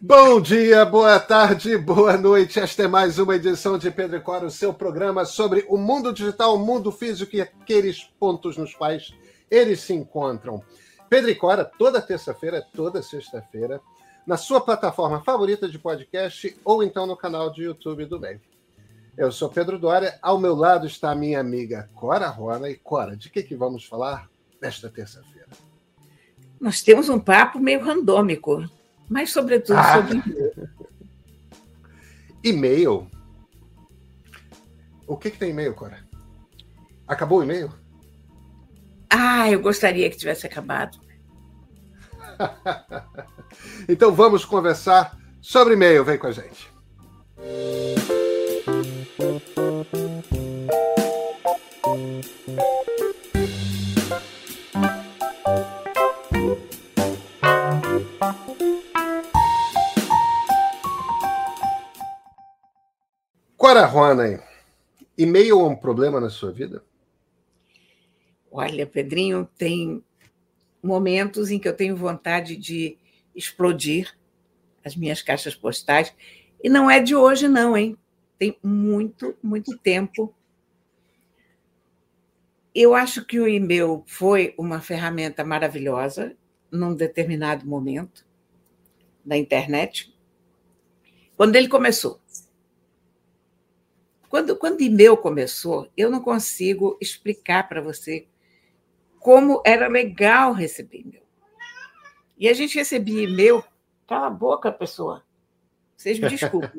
Bom dia, boa tarde, boa noite. Esta é mais uma edição de Pedro e Cora, o seu programa sobre o mundo digital, o mundo físico e aqueles pontos nos quais eles se encontram. Pedro e Cora, toda terça-feira, toda sexta-feira, na sua plataforma favorita de podcast ou então no canal de YouTube do Bem. Eu sou Pedro Dória, ao meu lado está a minha amiga Cora Rona. E Cora, de que, que vamos falar nesta terça-feira? Nós temos um papo meio randômico mas sobretudo ah. sobre e-mail. O que, que tem e-mail, Cora? Acabou o e-mail? Ah, eu gostaria que tivesse acabado. então vamos conversar sobre e-mail. Vem com a gente. Ora, Rona, e-mail é um problema na sua vida? Olha, Pedrinho, tem momentos em que eu tenho vontade de explodir as minhas caixas postais. E não é de hoje, não, hein? Tem muito, muito tempo. Eu acho que o e-mail foi uma ferramenta maravilhosa num determinado momento da internet, quando ele começou. Quando, quando e-mail começou, eu não consigo explicar para você como era legal receber e-mail. E a gente recebia e-mail. Cala a boca, pessoa. Vocês me desculpem.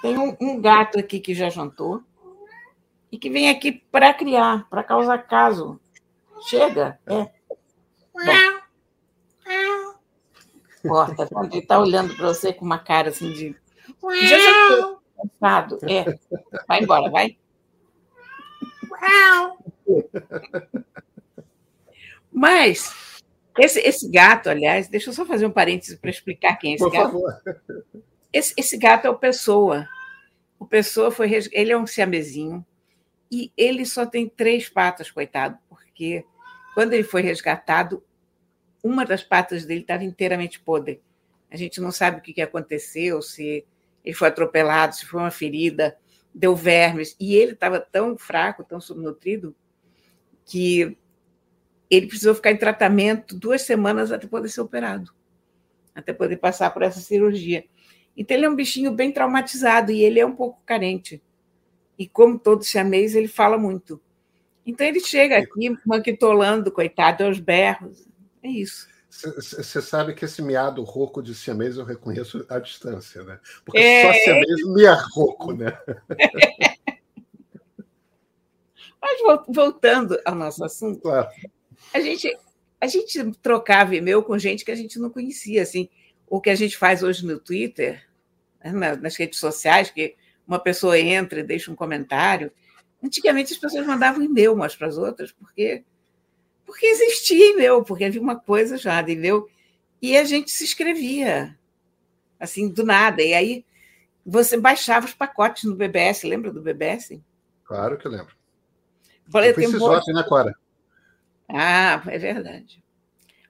Tem um, um, gato aqui que já jantou e que vem aqui para criar, para causar caso. Chega. É. Porta, ele está olhando para você com uma cara assim de. Já jantou cansado. É. Vai embora, vai. Mas esse, esse gato, aliás, deixa eu só fazer um parênteses para explicar quem é esse Por gato. Favor. Esse, esse gato é o Pessoa. O Pessoa foi. Ele é um siamezinho e ele só tem três patas, coitado, porque quando ele foi resgatado, uma das patas dele estava inteiramente podre. A gente não sabe o que aconteceu, se ele foi atropelado, se foi uma ferida, deu vermes, e ele estava tão fraco, tão subnutrido, que ele precisou ficar em tratamento duas semanas até poder ser operado, até poder passar por essa cirurgia. Então, ele é um bichinho bem traumatizado e ele é um pouco carente. E como todo siamês, ele fala muito. Então, ele chega aqui manquitolando, coitado, aos berros. É isso. Você sabe que esse miado rouco de siamês eu reconheço à distância, né? Porque é... só siamês mia rouco, né? Mas voltando ao nosso assunto, claro. a, gente, a gente trocava e-mail com gente que a gente não conhecia, assim. O que a gente faz hoje no Twitter, né, nas redes sociais, que uma pessoa entra e deixa um comentário. Antigamente as pessoas mandavam e-mail umas para as outras, porque porque existia e-mail, porque havia uma coisa já de e-mail, e a gente se inscrevia, assim, do nada. E aí você baixava os pacotes no BBS, lembra do BBS? Claro que eu lembro. Falei, eu um né, Cora? Ah, é verdade.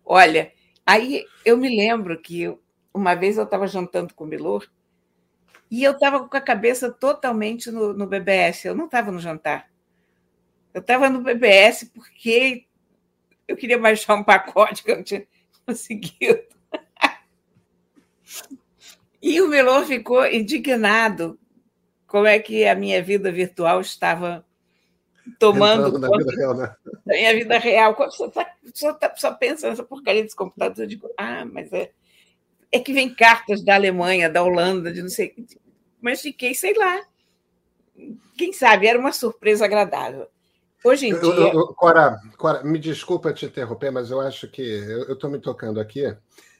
Olha, aí eu me lembro que uma vez eu estava jantando com o Milor e eu estava com a cabeça totalmente no, no BBS. Eu não estava no jantar. Eu estava no BBS porque eu queria baixar um pacote que eu não tinha conseguido. E o Melor ficou indignado como é que a minha vida virtual estava tomando na vida real, né? da minha vida real. Só, só, só pensa nessa porcaria desse computador, eu digo, ah, mas é, é que vem cartas da Alemanha, da Holanda, de não sei. Mas fiquei, sei lá. Quem sabe, era uma surpresa agradável. Hoje em dia. Eu, eu, Cora, Cora, me desculpa te interromper, mas eu acho que eu estou me tocando aqui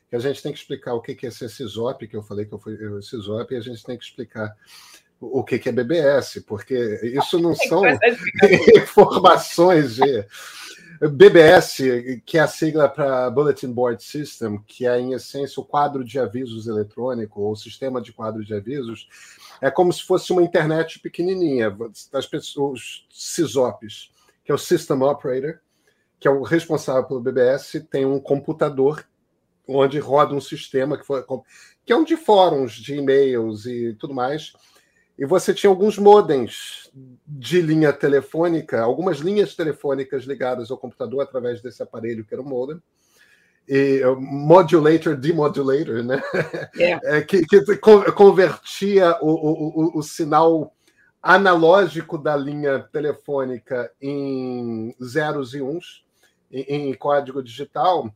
que a gente tem que explicar o que é esse CISOP, que eu falei que eu fui CISOP, e a gente tem que explicar o que é BBS, porque isso não são informações de. BBS, que é a sigla para Bulletin Board System, que é, em essência, o quadro de avisos eletrônico, ou sistema de quadro de avisos, é como se fosse uma internet pequenininha. As pessoas, os CISOPs que é o System Operator, que é o responsável pelo BBS, tem um computador onde roda um sistema que, foi, que é um de fóruns, de e-mails e tudo mais. E você tinha alguns modems de linha telefônica, algumas linhas telefônicas ligadas ao computador através desse aparelho que era o modem. E, modulator, demodulator, né? É. é que, que, convertia o, o, o, sinal analógico da linha telefônica em zeros e uns, em, em código digital,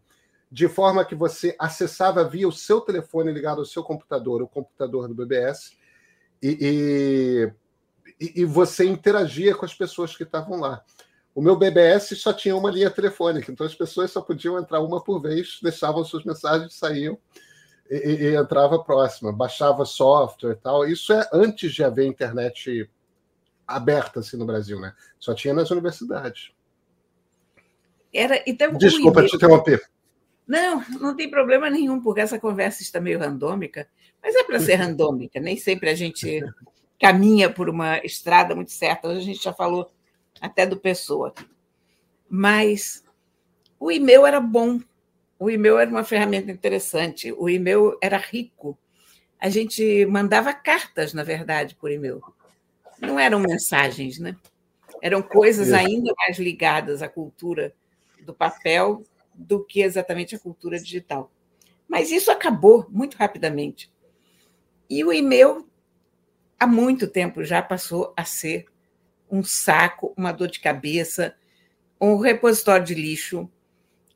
de forma que você acessava via o seu telefone ligado ao seu computador, o computador do BBS, e, e, e você interagia com as pessoas que estavam lá. O meu BBS só tinha uma linha telefônica, então as pessoas só podiam entrar uma por vez, deixavam suas mensagens, saíam e, e entrava a próxima, baixava software e tal. Isso é antes de haver internet aberta assim no Brasil, né? Só tinha nas universidades. Era, então, Desculpa te interromper. Não, não tem problema nenhum, porque essa conversa está meio randômica, mas é para ser randômica, nem sempre a gente caminha por uma estrada muito certa. Hoje a gente já falou até do Pessoa. Mas o e-mail era bom, o e-mail era uma ferramenta interessante, o e-mail era rico. A gente mandava cartas, na verdade, por e-mail. Não eram mensagens, né? Eram coisas ainda mais ligadas à cultura do papel do que exatamente a cultura digital. Mas isso acabou muito rapidamente. E o e-mail, há muito tempo já passou a ser um saco, uma dor de cabeça, um repositório de lixo.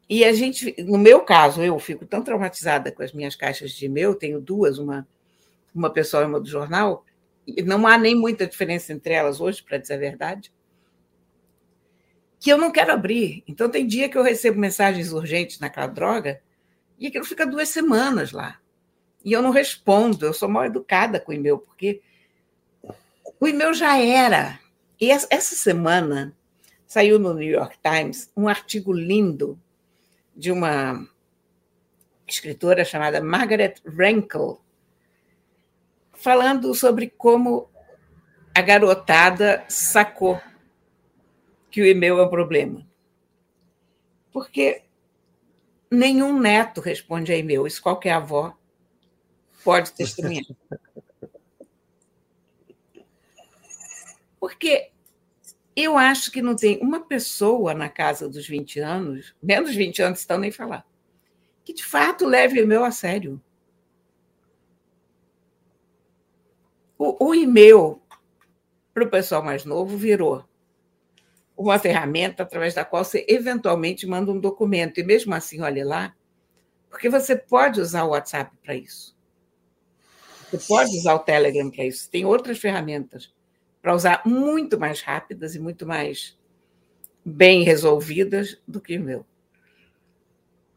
E a gente, no meu caso, eu fico tão traumatizada com as minhas caixas de e-mail, tenho duas, uma, uma pessoal e uma do jornal, e não há nem muita diferença entre elas hoje, para dizer a verdade que eu não quero abrir. Então, tem dia que eu recebo mensagens urgentes naquela droga e aquilo fica duas semanas lá. E eu não respondo, eu sou mal educada com o e-mail, porque o e-mail já era. E essa semana saiu no New York Times um artigo lindo de uma escritora chamada Margaret Rankel, falando sobre como a garotada sacou que o e-mail é um problema. Porque nenhum neto responde a e-mail, isso qualquer avó pode testemunhar. Porque eu acho que não tem uma pessoa na casa dos 20 anos, menos 20 anos estão nem falar, que de fato leve o e-mail a sério. O, o e-mail, para o pessoal mais novo, virou uma ferramenta através da qual você eventualmente manda um documento. E mesmo assim, olhe lá, porque você pode usar o WhatsApp para isso. Você pode usar o Telegram para isso. Tem outras ferramentas para usar muito mais rápidas e muito mais bem resolvidas do que o e-mail.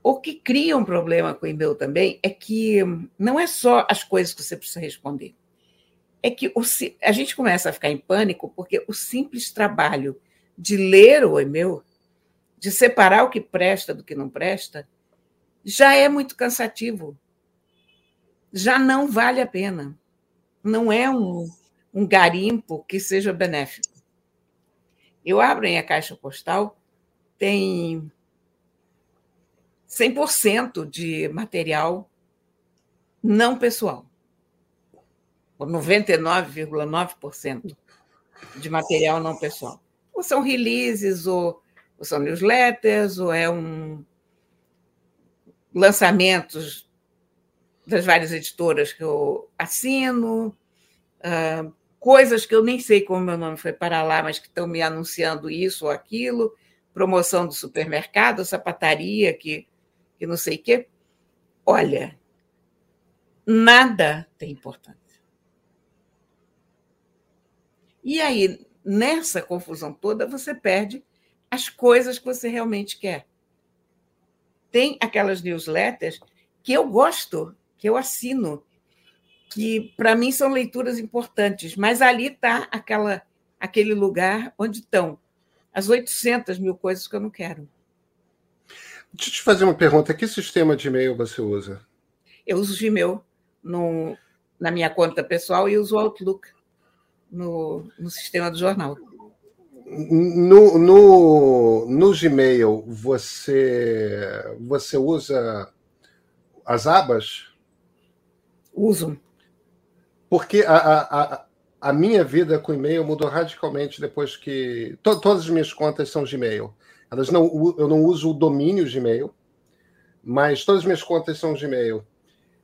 O que cria um problema com o e-mail também é que não é só as coisas que você precisa responder. É que o, a gente começa a ficar em pânico porque o simples trabalho de ler o e-mail, de separar o que presta do que não presta, já é muito cansativo. Já não vale a pena. Não é um, um garimpo que seja benéfico. Eu abro a caixa postal, tem 100% de material não pessoal. 99,9% de material não pessoal ou são releases, ou, ou são newsletters, ou é um lançamentos das várias editoras que eu assino, uh, coisas que eu nem sei como meu nome foi para lá, mas que estão me anunciando isso ou aquilo, promoção do supermercado, sapataria, que, que não sei o quê. Olha, nada tem importância. E aí, nessa confusão toda, você perde as coisas que você realmente quer. Tem aquelas newsletters que eu gosto, que eu assino, que para mim são leituras importantes, mas ali está aquela aquele lugar onde estão as 800 mil coisas que eu não quero. Deixa eu te fazer uma pergunta. Que sistema de e-mail você usa? Eu uso o Gmail no, na minha conta pessoal e uso o Outlook no, no sistema do jornal. No, no, no Gmail, você, você usa as abas? Uso. Porque a, a, a, minha vida com e-mail mudou radicalmente depois que. To, todas as minhas contas são Gmail. Elas não, eu não uso o domínio Gmail, mas todas as minhas contas são Gmail.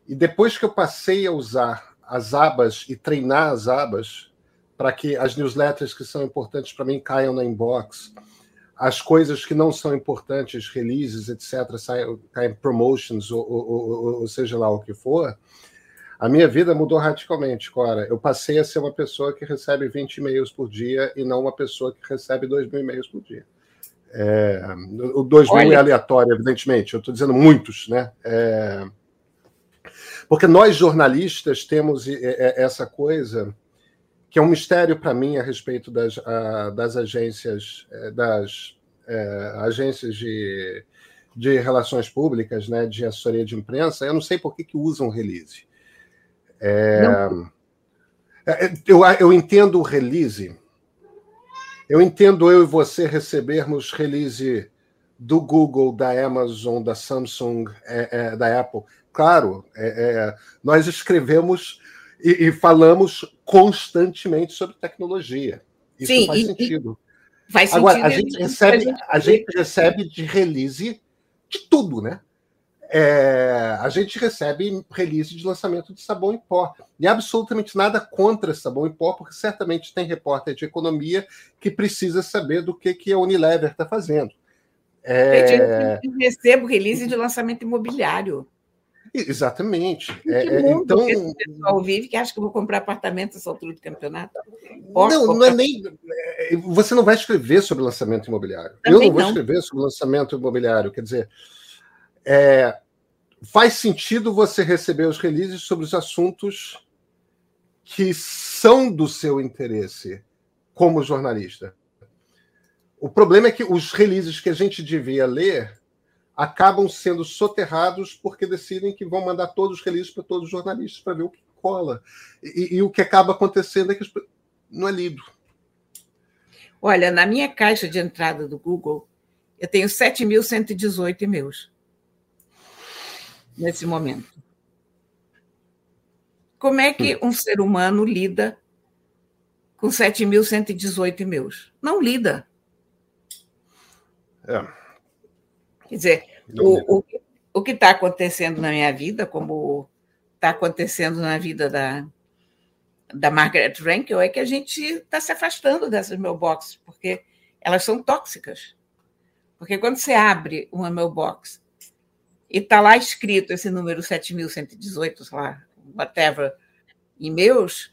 E depois que eu passei a usar as abas e treinar as abas para que as newsletters que são importantes para mim caiam na inbox, as coisas que não são importantes, releases, etc., caem promotions ou, ou, ou, ou seja lá o que for, a minha vida mudou radicalmente, Cora. Eu passei a ser uma pessoa que recebe 20 e-mails por dia e não uma pessoa que recebe 2 mil e-mails por dia. É, o 2 mil é aleatório, evidentemente. Eu estou dizendo muitos, né? É, porque nós jornalistas temos essa coisa que é um mistério para mim a respeito das, das agências é, das é, agências de, de relações públicas, né, de assessoria de imprensa. Eu não sei por que, que usam release. É, é, eu, eu entendo o release. Eu entendo eu e você recebermos release do Google, da Amazon, da Samsung, é, é, da Apple. Claro, é, é, nós escrevemos e, e, falamos constantemente sobre tecnologia. Isso Sim, faz e, sentido. Faz Agora, sentido a gente, recebe, a gente recebe de release de tudo, né? É, a gente recebe release de lançamento de sabão em pó. E absolutamente nada contra sabão em pó, porque certamente tem repórter de economia que precisa saber do que, que a Unilever está fazendo. É... Eu recebo release de lançamento imobiliário. Exatamente. É, mundo então, o pessoal vive que acha que eu vou comprar apartamento nessa altura do campeonato. Posso não, comprar... não é nem. É, você não vai escrever sobre lançamento imobiliário. Também eu não vou não. escrever sobre lançamento imobiliário. Quer dizer, é, faz sentido você receber os releases sobre os assuntos que são do seu interesse como jornalista. O problema é que os releases que a gente devia ler acabam sendo soterrados porque decidem que vão mandar todos os releases para todos os jornalistas para ver o que cola. E, e, o que acaba acontecendo é que não é lido. Olha, na minha caixa de entrada do Google, eu tenho 7.118 e-mails nesse momento. Como é que um ser humano lida com 7.118 e-mails? Não lida. É. Quer dizer, o, o, o que está acontecendo na minha vida, como está acontecendo na vida da, da Margaret Rankel, é que a gente está se afastando dessas mailboxes, porque elas são tóxicas. Porque quando você abre uma mailbox e está lá escrito esse número 7.118, sei lá, whatever, e-mails,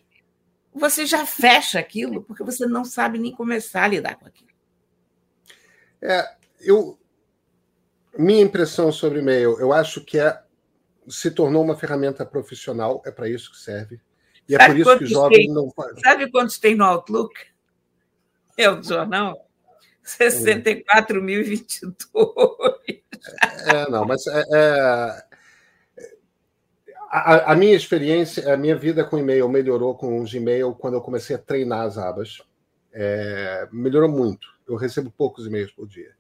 você já fecha aquilo, porque você não sabe nem começar a lidar com aquilo. É, eu, minha impressão sobre e-mail, eu acho que é, se tornou uma ferramenta profissional, é para isso que serve. E é sabe é por isso que os jovens tem, não fazem. Sabe quantos tem no Outlook? É o jornal? 64.022. É, não, mas é, é, a, a, minha experiência, a minha vida com e-mail melhorou com o Gmail quando eu comecei a treinar as abas. É, melhorou muito. Eu recebo poucos e-mails por dia.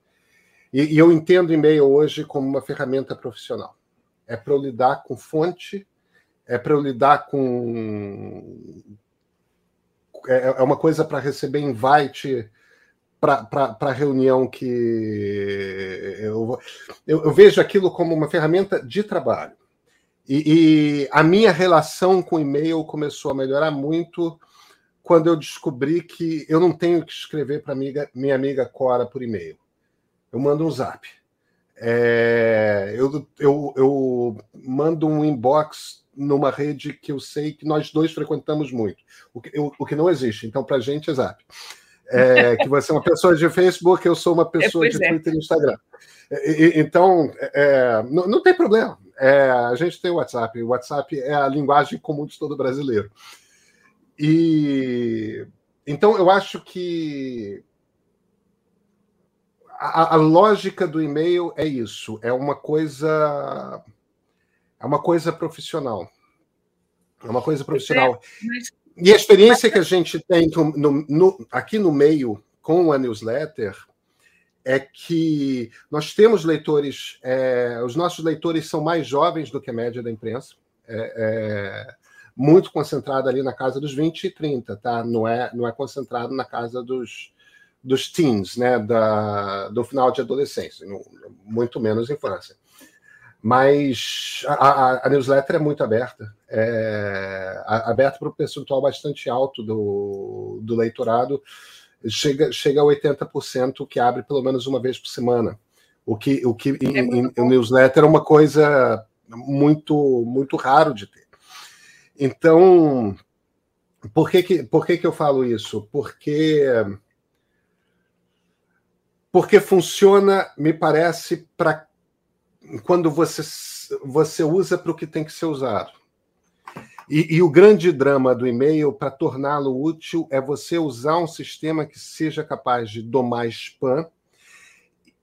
E, e eu entendo e-mail hoje como uma ferramenta profissional. É para eu lidar com fonte, é para eu lidar com. É, é uma coisa para receber invite para reunião que eu, eu, vejo aquilo como uma ferramenta de trabalho. E, e a minha relação com e-mail começou a melhorar muito quando eu descobri que eu não tenho que escrever para minha amiga Cora por e-mail. Eu mando um zap. É, eu, eu, eu mando um inbox numa rede que eu sei que nós dois frequentamos muito, o que, eu, o que não existe. Então, para a gente é zap é, que você é uma pessoa de Facebook, eu sou uma pessoa é, de Twitter e Instagram. E, então, é, não, não, tem problema. É, a gente tem o WhatsApp. O WhatsApp é a linguagem comum de todo brasileiro. E então eu acho que a, a lógica do e-mail é isso. É uma coisa, é uma coisa profissional. É uma coisa profissional. Mas e a experiência que a gente tem no, no, aqui no meio com a newsletter é que nós temos leitores, é, os nossos leitores são mais jovens do que a média da imprensa. é, é, muito concentrado ali na casa dos 20 e 30, tá? Não é, não é concentrado na casa dos, dos teens, né? Da, do final de adolescência, muito menos infância. Mas a, a, a newsletter é muito aberta, é aberta para um percentual bastante alto do, do leitorado, chega, chega a 80% que abre pelo menos uma vez por semana. O que, o que é em, em newsletter é uma coisa muito, muito raro de ter. Então, por que, que, por que, que eu falo isso? Porque porque funciona, me parece, para quando você, você usa para o que tem que ser usado. E, e o grande drama do e-mail, para torná-lo útil, é você usar um sistema que seja capaz de domar spam.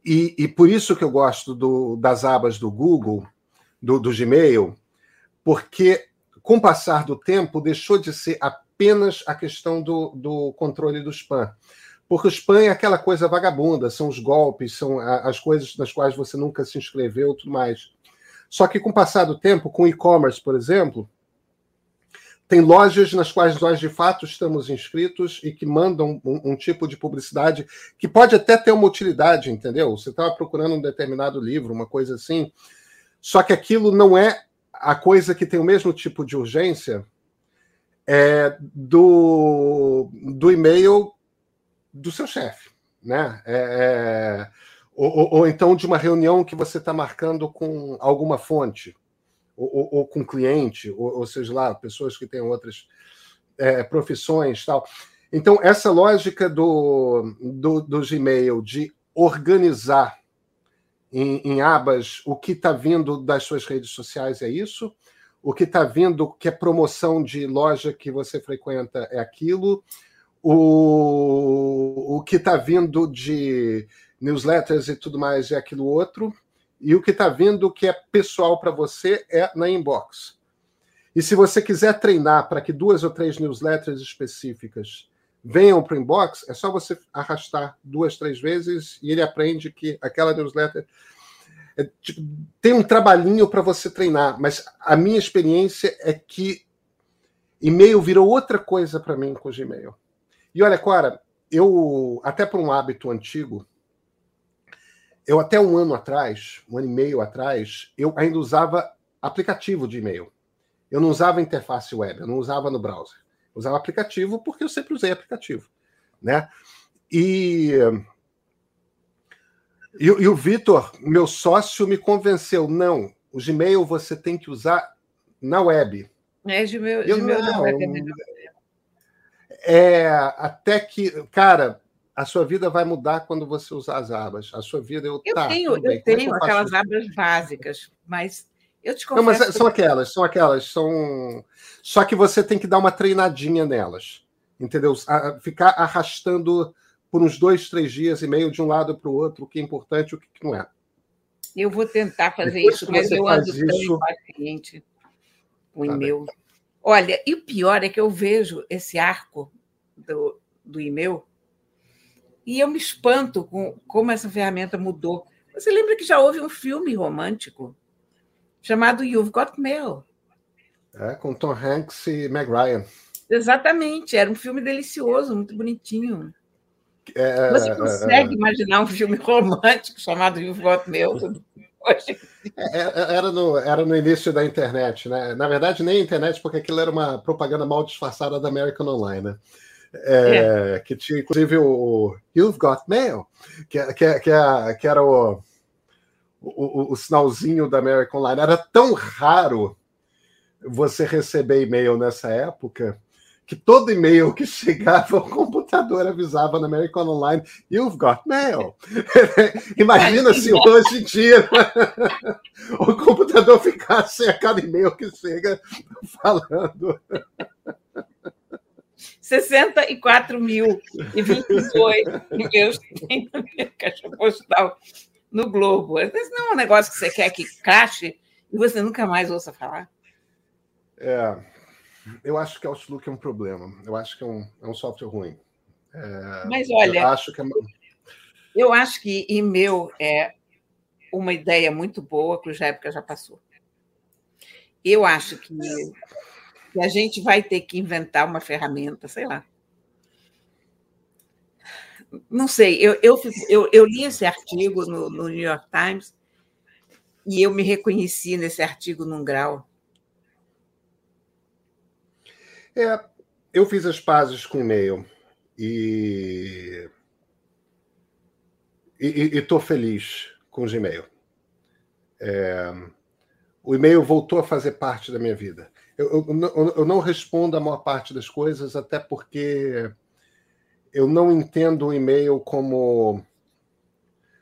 E, e por isso que eu gosto do, das abas do Google, do, do Gmail, porque com o passar do tempo deixou de ser apenas a questão do, do controle do spam. Porque o spam é aquela coisa vagabunda, são os golpes, são as coisas nas quais você nunca se inscreveu tudo mais. Só que com o passar do tempo, com e-commerce, por exemplo, tem lojas nas quais nós de fato estamos inscritos e que mandam um, um tipo de publicidade que pode até ter uma utilidade, entendeu? Você estava procurando um determinado livro, uma coisa assim, só que aquilo não é a coisa que tem o mesmo tipo de urgência é, do, do e-mail do seu chefe, né? É, é, ou, ou, então de uma reunião que você está marcando com alguma fonte, ou, ou, ou com cliente, ou, ou, seja lá, pessoas que têm outras é, profissões tal. Então, essa lógica do, do, do Gmail de organizar em, em abas o que está vindo das suas redes sociais é isso, o que está vindo que é promoção de loja que você frequenta é aquilo, o, o que está vindo de newsletters e tudo mais é aquilo outro, e o que está vindo que é pessoal para você é na inbox. E se você quiser treinar para que duas ou três newsletters específicas venham para o inbox, é só você arrastar duas, três vezes e ele aprende que aquela newsletter é, tipo, tem um trabalhinho para você treinar, mas a minha experiência é que e-mail virou outra coisa para mim com o Gmail. E olha, Cora, eu, até por um hábito antigo, eu até um ano atrás, um ano e meio atrás, eu ainda usava aplicativo de e-mail. Eu não usava interface web, eu não usava no browser. Eu usava aplicativo porque eu sempre usei aplicativo, né? E, e, e o Vitor, meu sócio, me convenceu, não, o Gmail você tem que usar na web. É, Gmail, eu, Gmail não, não é é, até que, cara, a sua vida vai mudar quando você usar as abas. A sua vida eu, eu tá, tenho, eu tenho eu aquelas isso? abas básicas, mas eu te confesso. Não, mas são aquelas, são aquelas, são. Só que você tem que dar uma treinadinha nelas, entendeu? Ficar arrastando por uns dois, três dias e meio de um lado para o outro, o que é importante e o que não é. Eu vou tentar fazer Depois isso, mas eu ando isso... tão impaciente com o tá e-mail. Bem. Olha, e o pior é que eu vejo esse arco do, do e-mail e eu me espanto com como essa ferramenta mudou. Você lembra que já houve um filme romântico chamado You've Got Mail? É, com Tom Hanks e Meg Ryan. Exatamente, era um filme delicioso, muito bonitinho. É, Você é, consegue é, imaginar um filme romântico chamado You've Got Mail? É, é, era, no, era no início da internet, né? Na verdade, nem internet, porque aquilo era uma propaganda mal disfarçada da American Online, né? É, é. Que tinha, inclusive, o You've Got Mail, que, que, que, que era o, o, o, sinalzinho da American Online. Era tão raro você receber e-mail nessa época que todo e-mail que chegava, o computador avisava na American Online, you've got mail. Imagina se hoje em dia o computador ficasse a cada e-mail que chega falando. 64 mil e 28 e-mails tem na minha caixa postal no Globo. Esse não é um negócio que você quer que crache e você nunca mais ouça falar. É, eu acho que Outlook é um problema. Eu acho que é um, é um software ruim. É, Mas olha, eu acho que, é... eu acho que e-mail é uma ideia muito boa, cuja época já passou. Eu acho que, que a gente vai ter que inventar uma ferramenta, sei lá. Não sei, eu, eu, eu, eu li esse artigo no, no New York Times e eu me reconheci nesse artigo num grau. É, eu fiz as pazes com o e-mail e estou feliz com o Gmail. É, o e-mail voltou a fazer parte da minha vida. Eu, eu, eu, não respondo a maior parte das coisas, até porque eu não entendo o e-mail como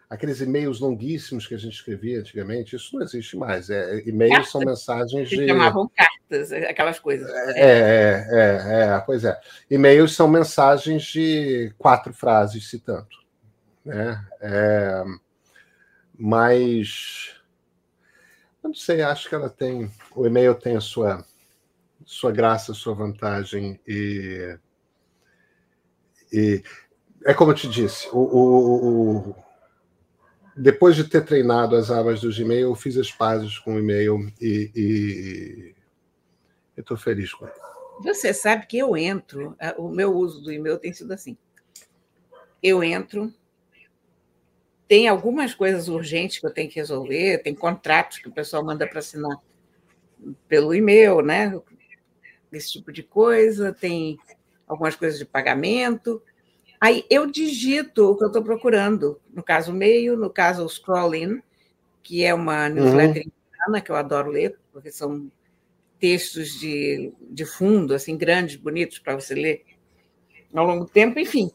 aqueles e-mails longuíssimos que a gente escrevia antigamente. Isso não existe mais. É, e-mails são mensagens de. chamavam cartas, aquelas coisas. É, é, é, é, pois é. E-mails são mensagens de quatro frases, se tanto. Né? É, mas eu não sei, acho que ela tem. O e-mail tem a sua, sua graça, sua vantagem e. E é como eu te disse, o, o, o, depois de ter treinado as abas do Gmail, eu fiz as pazes com o e-mail e, e estou feliz com ele. Você sabe que eu entro, o meu uso do e-mail tem sido assim. Eu entro, tem algumas coisas urgentes que eu tenho que resolver, tem contratos que o pessoal manda para assinar pelo e-mail, né? Esse tipo de coisa, tem algumas coisas de pagamento. Aí eu digito o que eu estou procurando, no caso meio, no caso o Scroll In, que é uma newsletter uhum. que eu adoro ler, porque são textos de, de fundo, assim, grandes, bonitos para você ler ao longo do tempo, enfim.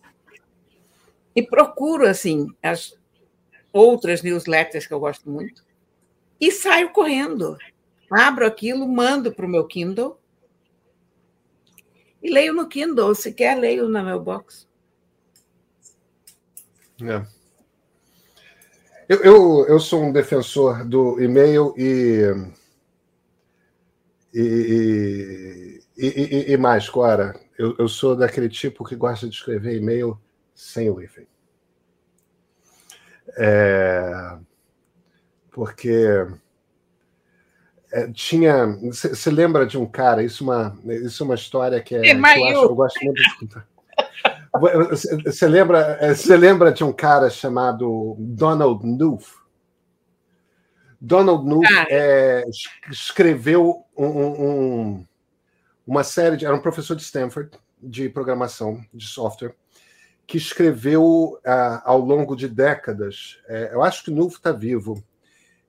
E procuro, assim, as, outras newsletters que eu gosto muito, e saio correndo. Abro aquilo, mando para o meu Kindle e leio no Kindle. Se quer, leio na meu box. É. Eu, eu, eu sou um defensor do e-mail e, e, e, e, mais, Cora. Eu, eu sou daquele tipo que gosta de escrever e-mail sem o hífen. É, porque é, tinha. Você lembra de um cara? Isso é uma, isso é uma história que, é, que eu, acho, eu gosto muito de escutar. Você lembra, você lembra de um cara chamado Donald Knuth? Donald Knuth é, escreveu um, um, uma série de. Era um professor de Stanford de programação de software que escreveu uh, ao longo de décadas. É, eu acho que Nulfo está vivo.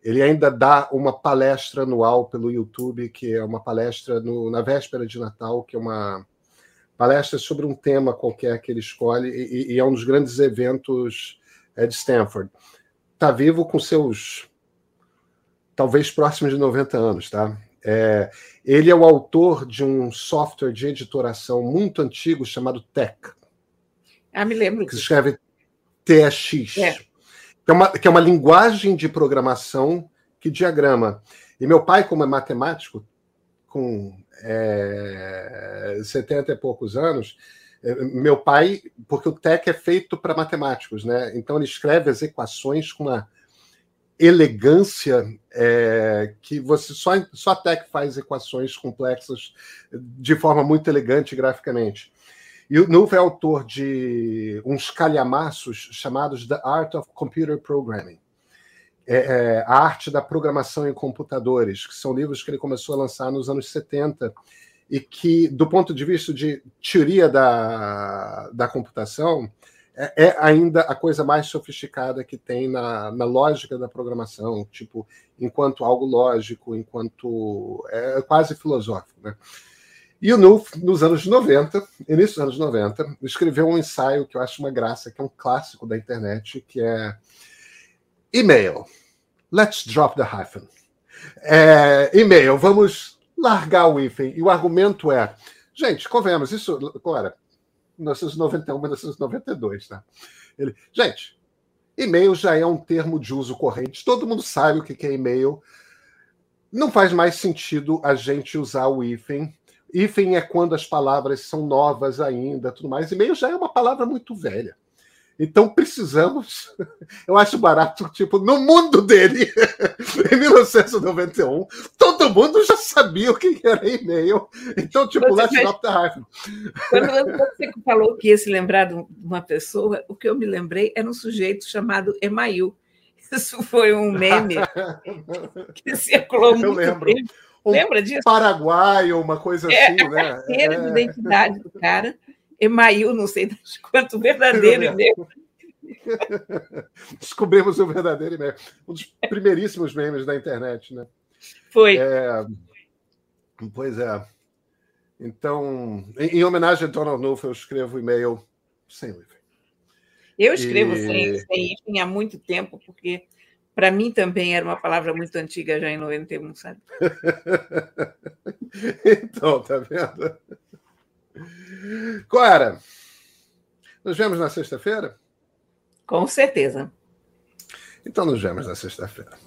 Ele ainda dá uma palestra anual pelo YouTube, que é uma palestra no, na véspera de Natal, que é uma palestra sobre um tema qualquer que ele escolhe, e, e é um dos grandes eventos é, de Stanford. Está vivo com seus talvez próximos de 90 anos, tá? É, ele é o autor de um software de editoração muito antigo chamado Tech. Ah, me lembro. Que se escreve TX. É. Que, é uma, que é uma linguagem de programação que diagrama. E meu pai, como é matemático, com é, 70 e poucos anos, é, meu pai, porque o TEC é feito para matemáticos, né? Então ele escreve as equações com uma elegância é, que você só, só TEC faz equações complexas de forma muito elegante graficamente. E o Nuve é autor de uns calhamaços chamados The Art of Computer Programming. É, é, a arte da programação em computadores, que são livros que ele começou a lançar nos anos 70 e que, do ponto de vista de teoria da, da computação, é, é ainda a coisa mais sofisticada que tem na, na lógica da programação, tipo, enquanto algo lógico, enquanto é quase filosófico, né? E o Nulf, nos anos 90, início dos anos 90, escreveu um ensaio que eu acho uma graça, que é um clássico da internet, que é E-mail. Let's drop the hyphen. É, e-mail, vamos largar o hífen. E o argumento é, gente, convenhamos, isso, claro, 1991, 1992, tá? Ele, gente, e-mail já é um termo de uso corrente, todo mundo sabe o que é e-mail. Não faz mais sentido a gente usar o hífen Hífen é quando as palavras são novas ainda, tudo mais. E-mail já é uma palavra muito velha. Então precisamos. Eu acho barato, tipo, no mundo dele, em 1991, todo mundo já sabia o que era e-mail. Então, tipo, let's not the hype. Quando você falou que ia se lembrar de uma pessoa, o que eu me lembrei era um sujeito chamado Email. Isso foi um meme que circulou muito. Eu lembro. Tempo. Lembra disso? Paraguai ou uma coisa é, assim, né? Carteira é. de identidade do cara Email, não sei das quanto, verdadeiro e-mail. Descobrimos o verdadeiro e-mail. Um dos primeiríssimos memes da internet, né? Foi. É... Pois é. Então, em, em homenagem a Donald Knuth, eu escrevo e-mail sem livro. Eu escrevo e... sem, sem há muito tempo, porque para mim também era uma palavra muito antiga já em 91, sabe? então, tá vendo? Clara, nos vemos na sexta-feira? Com certeza. Então nos vemos na sexta-feira.